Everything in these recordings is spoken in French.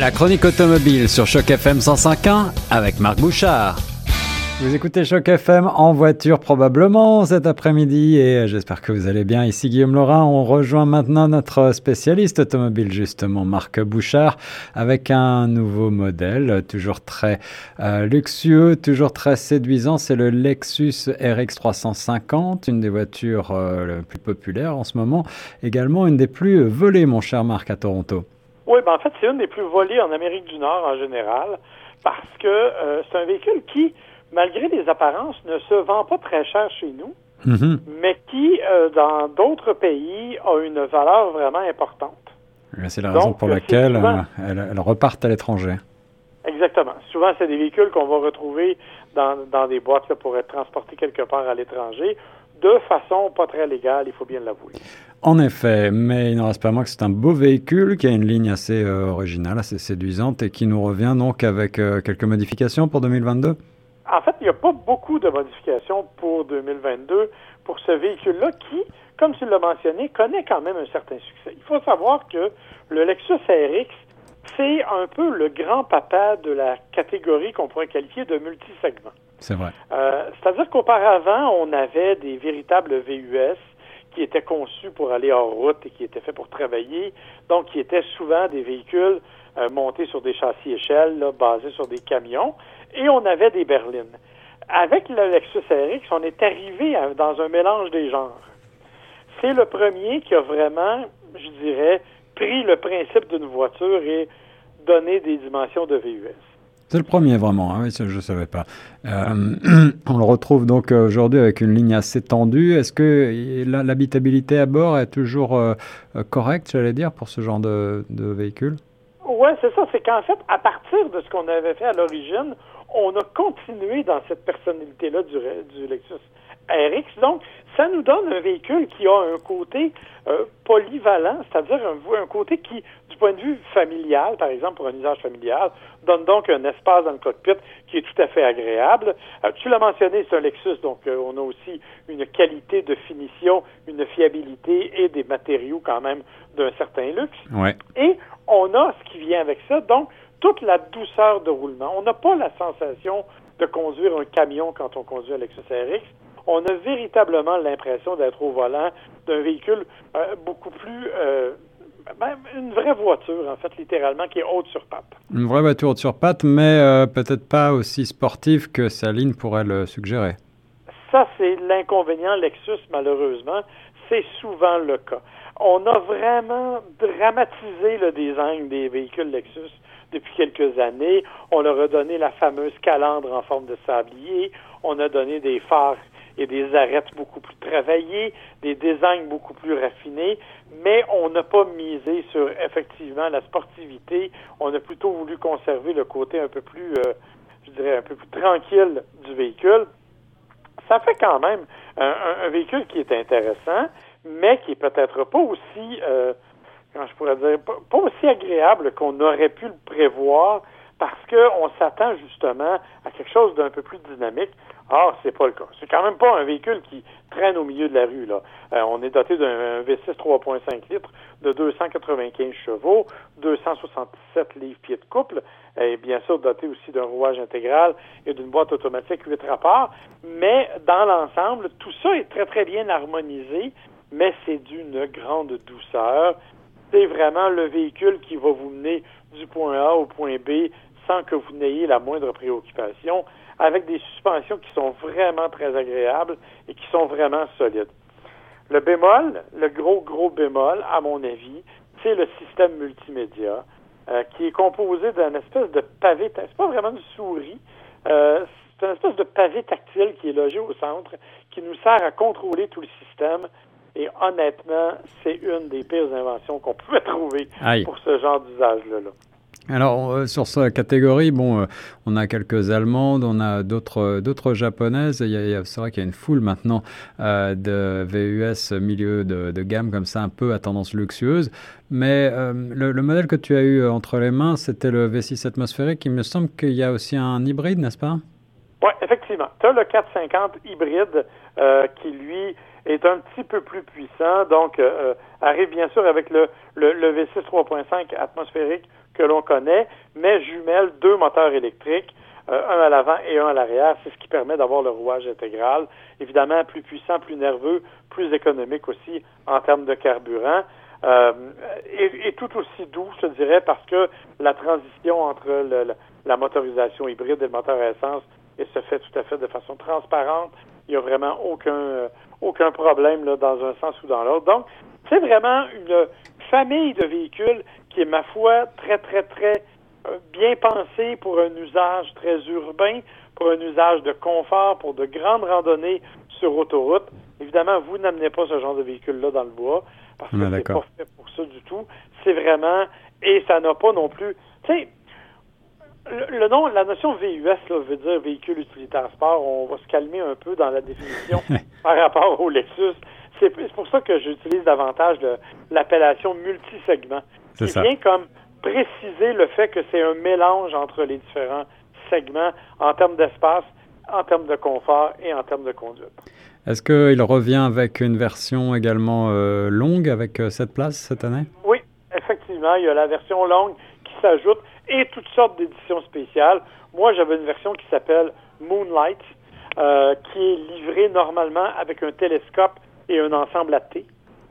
La chronique automobile sur Choc FM 105.1 avec Marc Bouchard. Vous écoutez Choc FM en voiture probablement cet après-midi et j'espère que vous allez bien. Ici Guillaume Laurin, on rejoint maintenant notre spécialiste automobile justement Marc Bouchard avec un nouveau modèle, toujours très euh, luxueux, toujours très séduisant. C'est le Lexus RX 350, une des voitures euh, les plus populaires en ce moment, également une des plus volées mon cher Marc à Toronto. Oui, ben en fait c'est une des plus volées en Amérique du Nord en général parce que euh, c'est un véhicule qui malgré les apparences, ne se vend pas très cher chez nous, Mhm. mais qui, euh, dans d'autres pays, a une valeur vraiment importante. C'est la raison Donc, pour c'est laquelle souvent- euh, elles, elles repartent à l'étranger. Exactement. Souvent, c'est des véhicules qu'on va retrouver dans, dans des boîtes là, pour être transportés quelque part à l'étranger, de façon pas très légale, il faut bien l'avouer. En effet, mais il n'en reste pas moins que c'est un beau véhicule qui a une ligne assez euh, originale, assez séduisante et qui nous revient donc avec euh, quelques modifications pour 2022. En fait, il n'y a pas beaucoup de modifications pour 2022 pour ce véhicule-là qui, comme tu l'as mentionné, connaît quand même un certain succès. Il faut savoir que le Lexus RX, c'est un peu le grand-papa de la catégorie qu'on pourrait qualifier de multisegment. C'est vrai. Euh, C'est-à-dire qu'auparavant, on avait des véritables VUS qui étaient conçus pour aller hors route et qui étaient faits pour travailler, donc qui étaient souvent des véhicules euh, montés sur des châssis échelles, basés sur des camions, et on avait des berlines. Avec le Lexus RX, on est arrivé dans un mélange des genres. C'est le premier qui a vraiment, je dirais, pris le principe d'une voiture et donné des dimensions de VUS. C'est le premier vraiment, hein, je ne savais pas. Euh, on le retrouve donc euh, aujourd'hui avec une ligne assez tendue. Est-ce que la- l'habitabilité à bord est toujours euh, euh, correcte, j'allais dire, pour ce genre de, véhicule? Oui, c'est ça. C'est qu'en fait, à partir de ce qu'on avait fait à l'origine, on a continué dans cette personnalité-là du Lexus RX. Donc, ça nous donne un véhicule qui a un côté euh, polyvalent, c'est-à-dire un, un côté qui, du point de vue familial, par exemple, pour un usage familial, donne donc un espace dans le cockpit qui est tout à fait agréable. Euh, tu l'as mentionné, c'est un Lexus, donc euh, on a aussi une qualité de finition, une fiabilité et des matériaux quand même d'un certain luxe. Ouais. Et on a ce qui vient avec ça, donc toute la douceur de roulement. On n'a pas la sensation de conduire un camion quand on conduit un Lexus RX. On a véritablement l'impression d'être au volant d'un véhicule euh, beaucoup plus... euh, même une vraie voiture, en fait, littéralement, qui est haute sur patte. Une vraie voiture sur pattes, mais euh, peut-être pas aussi sportive que sa ligne pourrait le suggérer. Ça, c'est l'inconvénient Lexus, malheureusement. C'est souvent le cas. On a vraiment dramatisé le design des véhicules Lexus depuis quelques années. On leur a donné la fameuse calandre en forme de sablier. On a donné des phares et des arêtes beaucoup plus travaillées, des designs beaucoup plus raffinés, mais on n'a pas misé sur effectivement la sportivité. On a plutôt voulu conserver le côté un peu plus, euh, je dirais, un peu plus tranquille du véhicule ça fait quand même un, véhicule qui est intéressant, mais qui est peut-être pas aussi, euh, comment je pourrais dire, pas aussi agréable qu'on aurait pu le prévoir, parce qu'on s'attend justement à quelque chose d'un peu plus dynamique. Or, c'est pas le cas. C'est quand même pas un véhicule qui traîne au milieu de la rue. Là. Euh, on est doté d'un V6 3.5 litres de 295 chevaux, 267 livres-pieds de couple, et bien sûr doté aussi d'un rouage intégral et d'une boîte automatique 8 rapports. Mais dans l'ensemble, tout ça est très très bien harmonisé, mais c'est d'une grande douceur. C'est vraiment le véhicule qui va vous mener du point A au point B sans que vous n'ayez la moindre préoccupation, avec des suspensions qui sont vraiment très agréables et qui sont vraiment solides. Le bémol, le gros, gros bémol, à mon avis, c'est le système multimédia, euh, qui est composé d'un espèce de pavé, c'est pas vraiment une souris, euh, c'est une espèce de pavé tactile qui est logé au centre, qui nous sert à contrôler tout le système. Et honnêtement, c'est une des pires inventions qu'on pouvait trouver Aïe. pour ce genre d'usage-là. là. Alors, euh, sur cette catégorie, bon, euh, on a quelques Allemandes, on a d'autres euh, Japonaises. C'est vrai qu'il y a une foule maintenant de VUS milieu de, gamme comme ça, un peu à tendance luxueuse. Mais le, le modèle que tu as eu entre les mains, c'était le V6 atmosphérique. Il me semble qu'il y a aussi un hybride, n'est-ce pas? Oui, effectivement. Tu as le 450 hybride qui, lui, est un petit peu plus puissant, donc arrive bien sûr avec le, le, le V6 3.5 atmosphérique que l'on connaît, mais jumelle deux moteurs électriques, un à l'avant et un à l'arrière. C'est ce qui permet d'avoir le rouage intégral. Évidemment, plus puissant, plus nerveux, plus économique aussi en termes de carburant. Euh, et, tout aussi doux, je dirais, parce que la transition entre la motorisation hybride et le moteur à essence se fait tout à fait de façon transparente. Il n'y a vraiment aucun, euh, aucun problème dans un sens ou dans l'autre. Donc, c'est vraiment une famille de véhicules qui est, ma foi, très, très, très euh, bien pensée pour un usage très urbain, pour un usage de confort, pour de grandes randonnées sur autoroute. Évidemment, vous n'amenez pas ce genre de véhicule-là dans le bois parce que c'est pas fait pour ça du tout. C'est vraiment et ça n'a pas non plus. Tu sais, le, nom, la notion VUS là, veut dire véhicule utilitaire sport. On va se calmer un peu dans la définition par rapport au Lexus. C'est pour ça que j'utilise davantage l'appellation multisegment. C'est bien comme préciser le fait que c'est un mélange entre les différents segments en termes d'espace, en termes de confort et en termes de conduite. Est-ce qu'il revient avec une version également euh, longue avec euh, cette place cette année? Oui, effectivement. Il y a la version longue qui s'ajoute et toutes sortes d'éditions spéciales. Moi, j'avais une version qui s'appelle Moonlight, euh, qui est livrée normalement avec un télescope et un ensemble à thé.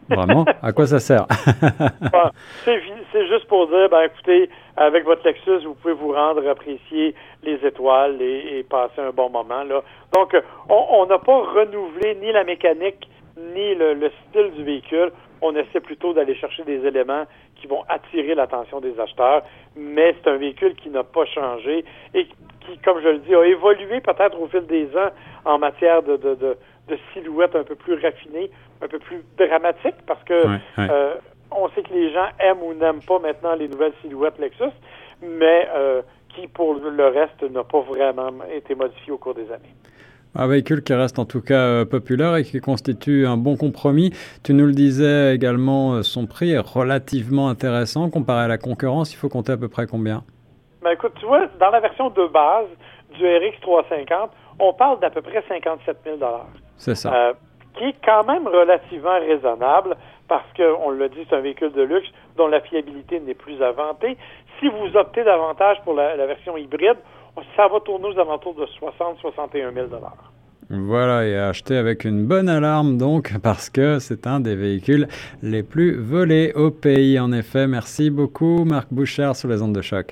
Vraiment? À quoi ça sert? c'est juste pour dire, ben écoutez, avec votre Lexus, vous pouvez vous rendre apprécier les étoiles et, passer un bon moment. Là. Donc, on n'a pas renouvelé ni la mécanique ni le, style du véhicule. On essaie plutôt d'aller chercher des éléments qui vont attirer l'attention des acheteurs, mais c'est un véhicule qui n'a pas changé et qui, comme je le dis, a évolué peut-être au fil des ans en matière de, de, de, de silhouette un peu plus raffinée, un peu plus dramatique, parce que euh, on sait que les gens aiment ou n'aiment pas maintenant les nouvelles silhouettes Lexus, mais euh, qui, pour le reste, n'a pas vraiment été modifié au cours des années. Un véhicule qui reste en tout cas euh, populaire et qui constitue un bon compromis. Tu nous le disais également, son prix est relativement intéressant comparé à la concurrence. Il faut compter à peu près combien? Ben écoute, tu vois, dans la version de base du RX 350, on parle d'à peu près 57 000 C'est ça. Euh, qui est quand même relativement raisonnable parce qu'on l'a dit, c'est un véhicule de luxe dont la fiabilité n'est plus inventée. Si vous optez davantage pour la, version hybride, ça va tourner aux alentours de 60-61 000 voilà, et acheter avec une bonne alarme donc, parce que c'est un des véhicules les plus volés au pays. En effet, merci beaucoup Marc Bouchard sur les ondes de choc.